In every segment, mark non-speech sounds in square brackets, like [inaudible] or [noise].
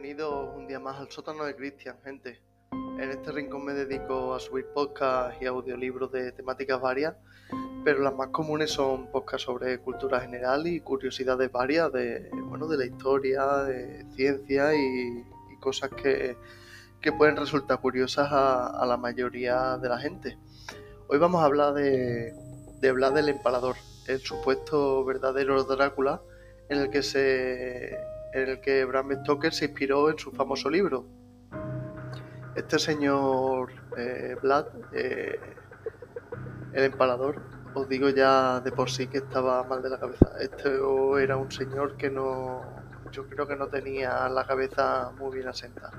bienvenidos un día más al sótano de Cristian, gente. En este rincón me dedico a subir podcasts y audiolibros de temáticas varias, pero las más comunes son podcasts sobre cultura general y curiosidades varias de, bueno, de la historia, de ciencia y, cosas que, pueden resultar curiosas a, la mayoría de la gente. Hoy vamos a hablar de, de Vlad el Empalador, el supuesto verdadero Drácula en el que se en el que Bram Stoker se inspiró en su famoso libro. Este señor eh, Vlad, eh, el empalador, os digo ya de por sí que estaba mal de la cabeza. Este era un señor que no, yo creo que no tenía la cabeza muy bien asentada.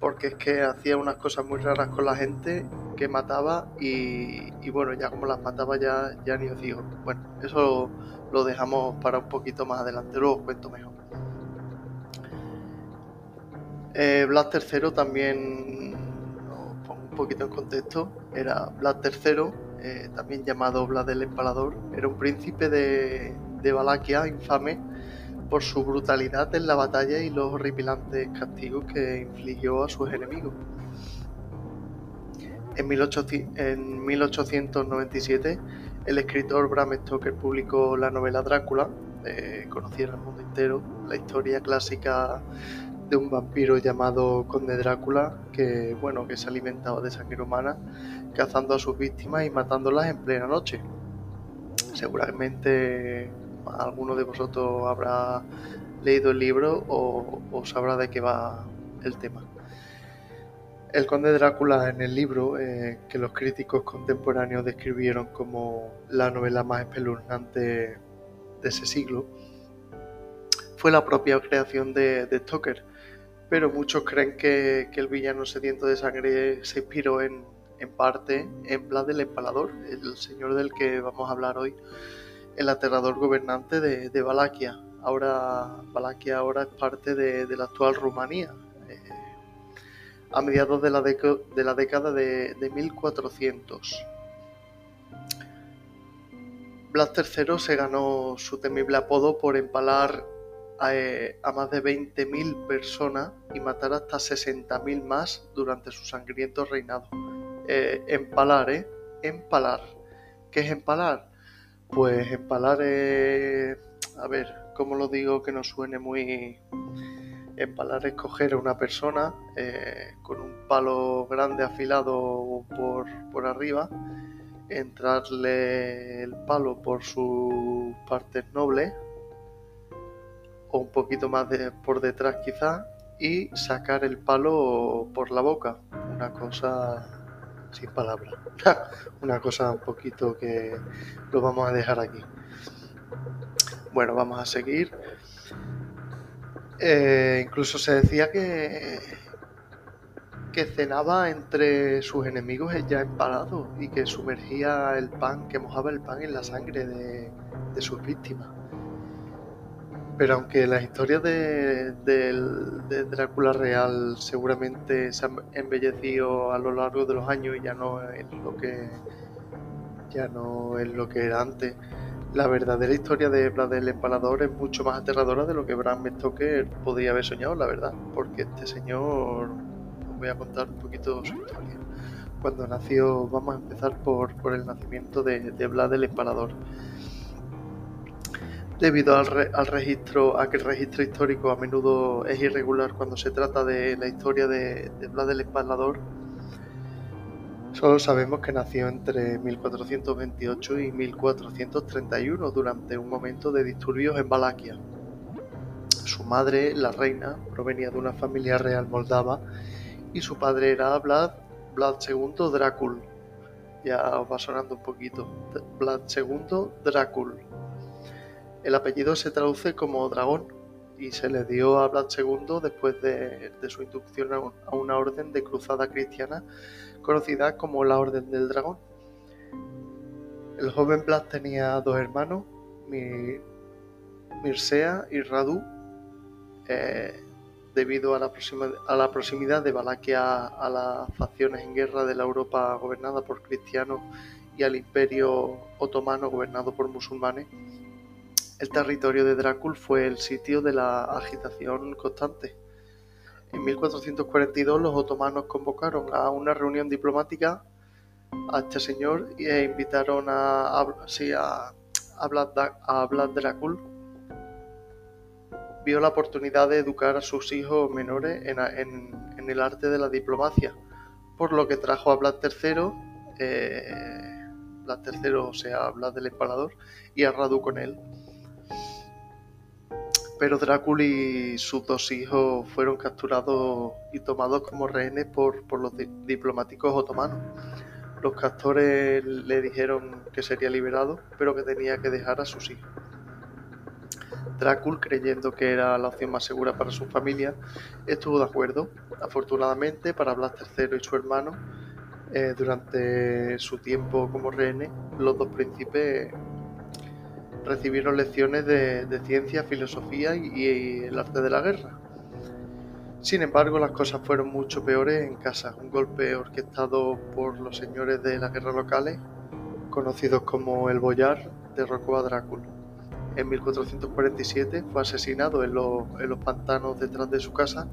Porque es que hacía unas cosas muy raras con la gente que mataba y, bueno, ya como las mataba ya, ya ni os digo. Bueno, eso lo dejamos para un poquito más adelante, luego os cuento mejor. Eh, Vlad III también, pongo un poquito en contexto, era Vlad III, eh, también llamado Vlad el Empalador, era un príncipe de, de Valaquia infame por su brutalidad en la batalla y los horripilantes castigos que infligió a sus enemigos. En, 1897, el escritor Bram Stoker publicó la novela Drácula, eh, conocida en el mundo entero, la historia clásica de un vampiro llamado Conde Drácula que, bueno, que se alimentaba de sangre humana, cazando a sus víctimas y matándolas en plena noche. Seguramente alguno de vosotros habrá leído el libro o, sabrá de qué va el tema. El conde Drácula en el libro, eh, que los críticos contemporáneos describieron como la novela más espeluznante de ese siglo, fue la propia creación de, de Stoker, pero muchos creen que, el villano sediento de sangre se inspiró en, parte en Vlad el Empalador, el señor del que vamos a hablar hoy, el aterrador gobernante de, Valaquia. Ahora, Valaquia ahora es parte de, la actual Rumanía. Eh, a mediados de la, de década de, 1400. Vlad III se ganó su temible apodo por empalar eh, a, más de 20.000 personas y matar hasta 60.000 más durante su sangriento reinado. Eh, empalar, ¿eh? Empalar. ¿Qué es empalar? Pues empalar es... A ver, ¿cómo lo digo que no suene muy... Empalar es coger a una persona eh, con un palo grande afilado por, por arriba, entrarle el palo por sus partes nobles, o un poquito más de, por detrás quizá y sacar el palo por la boca. Una cosa sin palabras. [laughs] Una cosa un poquito que lo vamos a dejar aquí. Bueno, vamos a seguir. Eh, incluso se decía que que cenaba entre sus enemigos ya empalado y que sumergía el pan, que mojaba el pan en la sangre de sus víctimas. Pero aunque las historias de, Drácula real seguramente se han embellecido a lo largo de los años y ya no es lo que ya no es lo que era antes. La verdadera historia de Vlad el Empalador es mucho más aterradora de lo que Bram Stoker podría haber soñado, la verdad, porque este señor, os voy a contar un poquito su historia. Cuando nació, vamos a empezar por, por el nacimiento de, de Vlad el Empalador debido al, registro, a que el registro histórico a menudo es irregular cuando se trata de la historia de, Vlad el Empalador. Solo sabemos que nació entre 1428 y 1431 durante un momento de disturbios en Valaquia. Su madre, la reina, provenía de una familia real moldava y su padre era Vlad, Vlad II Drácul. Ya os va sonando un poquito. Vlad II Drácul el apellido se traduce como dragón y se le dio a Vlad II después de, su inducción a una orden de cruzada cristiana conocida como la Orden del Dragón. El joven Vlad tenía dos hermanos, Mirsea y Radu, eh, debido a la, a la, proximidad de Valaquia a las facciones en guerra de la Europa gobernada por cristianos y al imperio otomano gobernado por musulmanes el territorio de Drácula fue el sitio de la agitación constante. En 1442 los otomanos convocaron a una reunión diplomática a este señor e invitaron a, a, a, a Dracul. Vio la oportunidad de educar a sus hijos menores en, el arte de la diplomacia, por lo que trajo a Vlad III, Vlad o sea, Vlad del Empalador, y a Radu con él pero Drácula y sus dos hijos fueron capturados y tomados como rehenes por, los diplomáticos otomanos. Los castores le dijeron que sería liberado, pero que tenía que dejar a sus hijos. Drácula, creyendo que era la opción más segura para su familia, estuvo de acuerdo. Afortunadamente para Blas III y su hermano, eh, durante su tiempo como rehenes, los dos príncipes recibieron lecciones de, ciencia, filosofía y, el arte de la guerra. Sin embargo, las cosas fueron mucho peores en casa. Un golpe orquestado por los señores de la guerra locales, conocidos como el Boyar, derrocó a Drácula. En 1447 fue asesinado en, los pantanos detrás de su casa,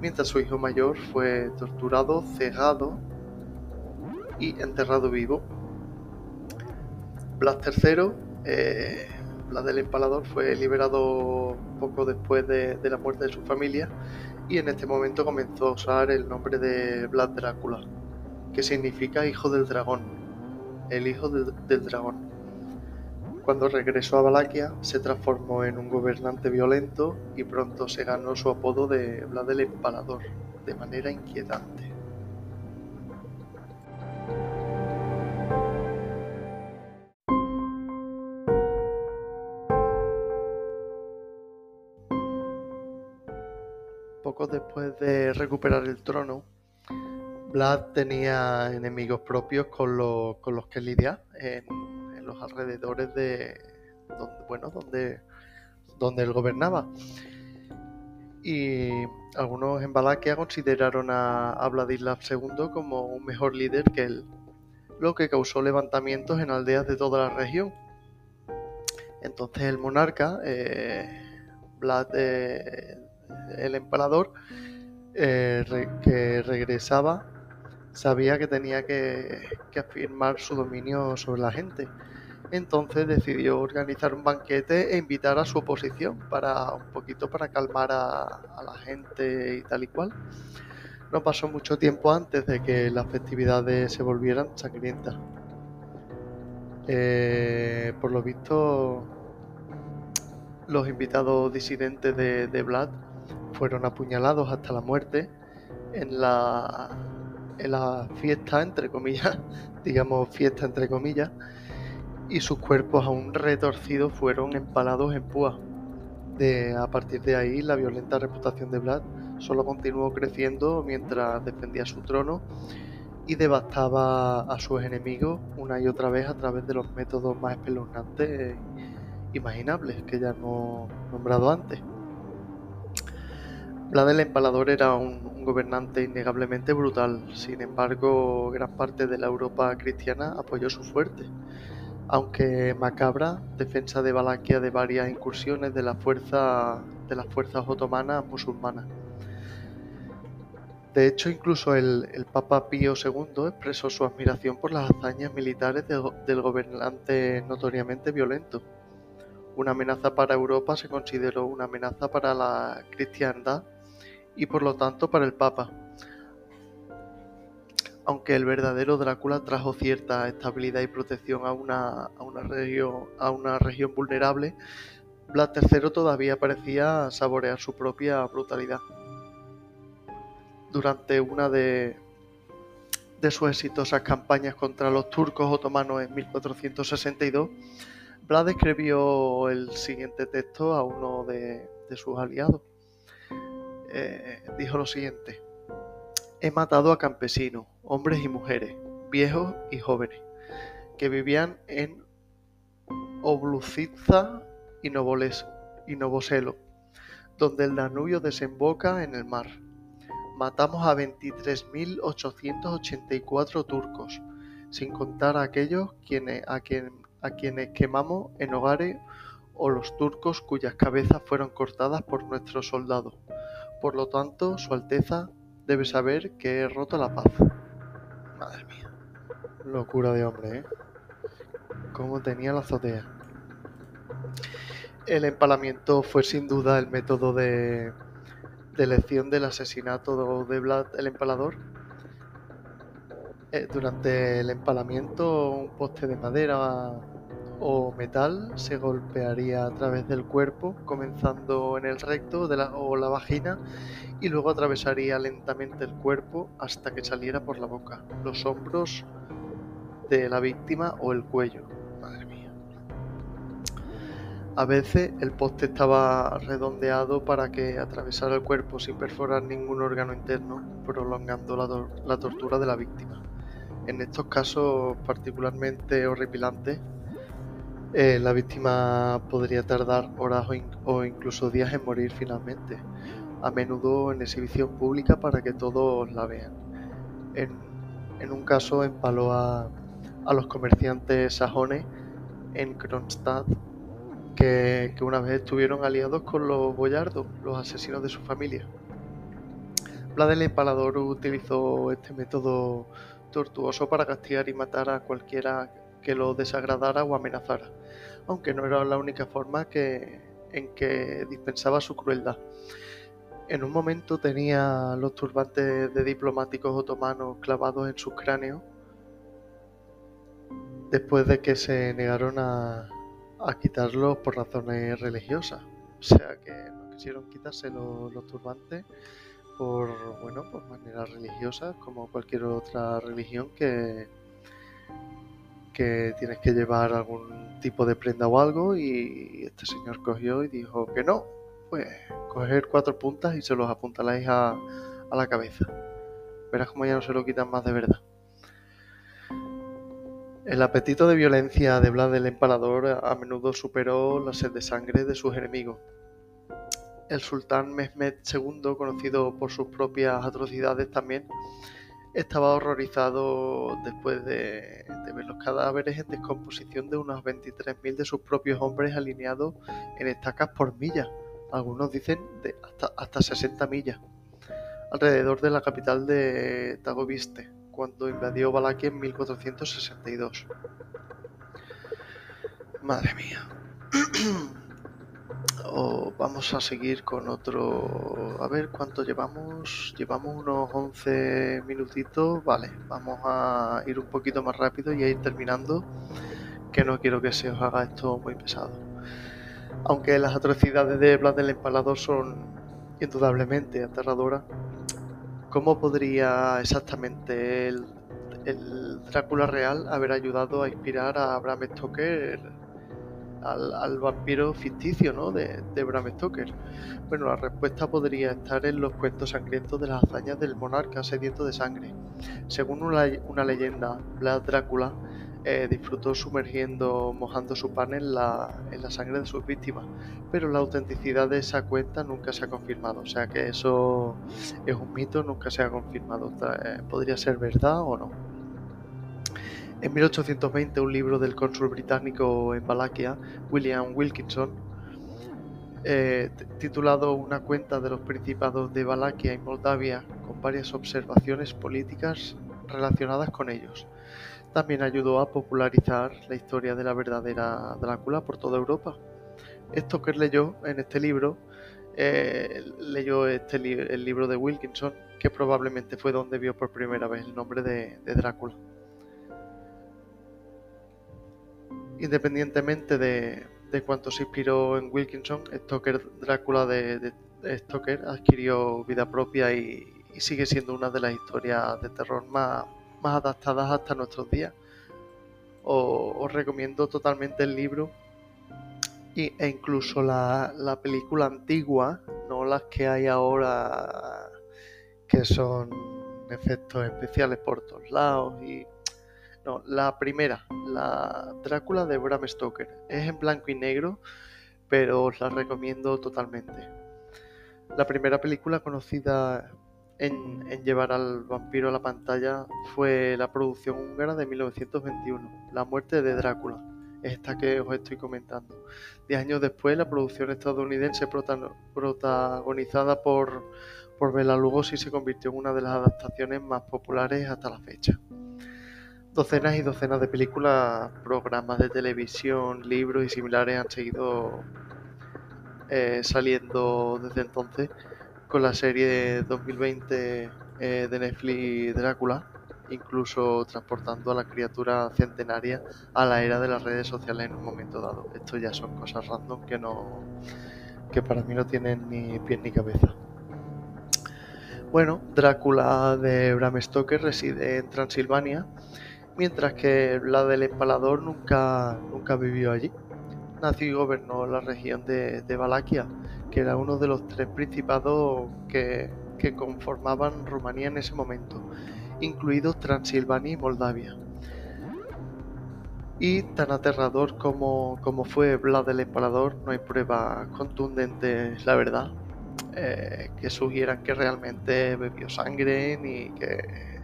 mientras su hijo mayor fue torturado, cegado y enterrado vivo. Blas III eh, la del empalador fue liberado poco después de, la muerte de su familia y en este momento comenzó a usar el nombre de Vlad Drácula, que significa hijo del dragón, el hijo del, dragón. Cuando regresó a Valaquia se transformó en un gobernante violento y pronto se ganó su apodo de Vlad el Empalador, de manera inquietante. Poco después de recuperar el trono, Vlad tenía enemigos propios con, los que lidiar en, los alrededores de donde, bueno, donde, donde él gobernaba. Y algunos en Valaquia consideraron a, Vladislav II como un mejor líder que él, lo que causó levantamientos en aldeas de toda la región. Entonces el monarca, eh, Vlad de, el emperador eh, que regresaba sabía que tenía que, afirmar su dominio sobre la gente. Entonces decidió organizar un banquete e invitar a su oposición para un poquito para calmar a, la gente y tal y cual. No pasó mucho tiempo antes de que las festividades se volvieran sangrientas. Eh, por lo visto, los invitados disidentes de, de Vlad fueron apuñalados hasta la muerte en la, en la fiesta, entre comillas, [laughs] digamos fiesta entre comillas, y sus cuerpos aún retorcidos fueron empalados en púa. De, a partir de ahí, la violenta reputación de Vlad solo continuó creciendo mientras defendía su trono y devastaba a sus enemigos una y otra vez a través de los métodos más espeluznantes imaginables que ya hemos nombrado antes. Vlad el Empalador era un, gobernante innegablemente brutal, sin embargo gran parte de la Europa cristiana apoyó su fuerte, aunque macabra defensa de Valaquia de varias incursiones la de las fuerzas otomanas musulmanas. De hecho, incluso el, Papa Pío II expresó su admiración por las hazañas militares del gobernante notoriamente violento. Una amenaza para Europa se consideró una amenaza para la cristiandad y por lo tanto para el Papa. Aunque el verdadero Drácula trajo cierta estabilidad y protección a una, región, vulnerable, Vlad III todavía parecía saborear su propia brutalidad. Durante una de, de sus exitosas campañas contra los turcos otomanos en 1462, Vlad escribió el siguiente texto a uno de sus aliados. Eh, dijo lo siguiente, he matado a campesinos, hombres y mujeres, viejos y jóvenes, que vivían en Obluciza y, y Novoselo, donde el Danubio desemboca en el mar. Matamos a 23.884 turcos, sin contar a aquellos a, a quienes quemamos en hogares o los turcos cuyas cabezas fueron cortadas por nuestros soldados Por lo tanto, Su Alteza debe saber que he roto la paz. Madre mía. Locura de hombre, ¿eh? Cómo tenía la azotea. El empalamiento fue sin duda el método de, de elección del asesinato de Vlad el Empalador. Eh, durante el empalamiento, un poste de madera o metal se golpearía a través del cuerpo, comenzando en el recto de la, o la vagina y luego atravesaría lentamente el cuerpo hasta que saliera por la boca, los hombros de la víctima o el cuello. Madre mía. A veces el poste estaba redondeado para que atravesara el cuerpo sin perforar ningún órgano interno, prolongando la, la tortura de la víctima. En estos casos particularmente horripilantes, eh, la víctima podría tardar horas o, incluso días en morir finalmente, a menudo en exhibición pública para que todos la vean. En, un caso empaló a, los comerciantes sajones en Kronstadt que, que, una vez estuvieron aliados con los boyardos, los asesinos de su familia. Vlad el Empalador utilizó este método tortuoso para castigar y matar a cualquiera que lo desagradara o amenazara, aunque no era la única forma que, en que dispensaba su crueldad. En un momento tenía los turbantes de diplomáticos otomanos clavados en sus cráneos, después de que se negaron a, quitarlos por razones religiosas. O sea que no quisieron quitarse los, los turbantes por bueno por maneras religiosas como cualquier otra religión que que tienes que llevar algún tipo de prenda o algo y este señor cogió y dijo que no, pues coger cuatro puntas y se los apuntaláis a, a la cabeza. Verás como ya no se lo quitan más de verdad. El apetito de violencia de Vlad el Empalador a menudo superó la sed de sangre de sus enemigos. El sultán Mehmed II, conocido por sus propias atrocidades también, estaba horrorizado después de, ver los cadáveres en descomposición de unos 23.000 de sus propios hombres alineados en estacas por millas, algunos dicen de hasta, hasta 60 millas, alrededor de la capital de Tagoviste, cuando invadió Valaquia en 1462. Madre mía. [clears throat] vamos a seguir con otro a ver cuánto llevamos. Llevamos unos 11 minutitos vale vamos a ir un poquito más rápido y a ir terminando que no quiero que se os haga esto muy pesado. Aunque las atrocidades de Vlad del Empalador son indudablemente aterradoras ¿cómo podría exactamente el, el Drácula real haber ayudado a inspirar a Bram Stoker al, vampiro ficticio ¿no? de, Bram Stoker? Bueno, la respuesta podría estar en los cuentos sangrientos de las hazañas del monarca sediento de sangre. Según una, leyenda, Vlad Drácula eh, disfrutó sumergiendo, mojando su pan en la, en la sangre de sus víctimas, pero la autenticidad de esa cuenta nunca se ha confirmado, o sea que eso es un mito, nunca se ha confirmado, eh, podría ser verdad o no. En 1820, un libro del cónsul británico en Valaquia, William Wilkinson, eh, titulado Una cuenta de los principados de Valaquia y Moldavia, con varias observaciones políticas relacionadas con ellos. También ayudó a popularizar la historia de la verdadera Drácula por toda Europa. Stoker leyó en este libro, eh, leyó este el libro de Wilkinson, que probablemente fue donde vio por primera vez el nombre de Drácula. Independientemente de, cuánto se inspiró en Wilkinson, Stoker Drácula de, Stoker adquirió vida propia y, sigue siendo una de las historias de terror más, más adaptadas hasta nuestros días. Os, recomiendo totalmente el libro y, e incluso la, la película antigua, no las que hay ahora que son efectos especiales por todos lados y no, la primera, la Drácula de Bram Stoker. Es en blanco y negro, pero os la recomiendo totalmente. La primera película conocida en, llevar al vampiro a la pantalla fue la producción húngara de 1921, La muerte de Drácula, es esta que os estoy comentando. Diez años después, la producción estadounidense protagonizada por, por Bela Lugosi se convirtió en una de las adaptaciones más populares hasta la fecha. Docenas y docenas de películas, programas de televisión, libros y similares han seguido eh, saliendo desde entonces con la serie 2020 eh, de Netflix Drácula, incluso transportando a la criatura centenaria a la era de las redes sociales en un momento dado. Esto ya son cosas random que no que para mí no tienen ni pies ni cabeza. Bueno, Drácula de Bram Stoker reside en Transilvania, mientras que la del empalador nunca, nunca vivió allí. Nació y gobernó la región de, de Valaquia, que era uno de los tres principados que, que conformaban Rumanía en ese momento, incluidos Transilvania y Moldavia. Y tan aterrador como, como fue Vlad el Empalador, no hay pruebas contundentes, la verdad, eh, que sugieran que realmente bebió sangre ni que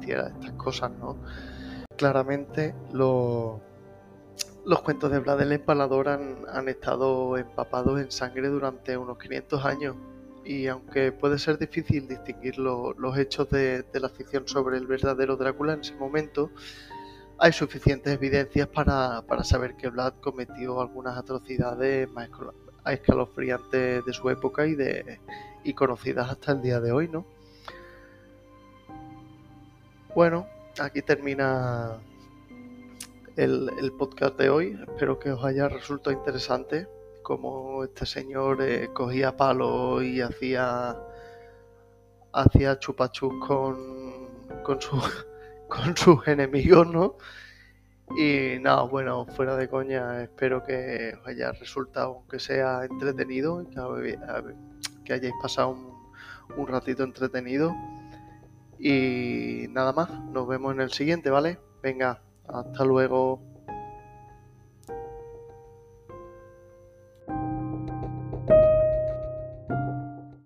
hiciera estas cosas, ¿no? Claramente los cuentos de Vlad el Empalador han, han estado empapados en sangre durante unos 500 años y aunque puede ser difícil distinguir los hechos de, la ficción sobre el verdadero Drácula en ese momento, hay suficientes evidencias para, saber que Vlad cometió algunas atrocidades más escalofriantes de su época y, de, y conocidas hasta el día de hoy, ¿no? Bueno, aquí termina el, podcast de hoy. Espero que os haya resultado interesante como este señor eh, cogía palos y hacía hacía chupachus con con, [laughs] con sus enemigos, ¿no? Y nada, bueno, fuera de coña, espero que os haya resultado, aunque sea entretenido, que, hayáis pasado un ratito entretenido. Y nada más, nos vemos en el siguiente, ¿vale? Venga, hasta luego.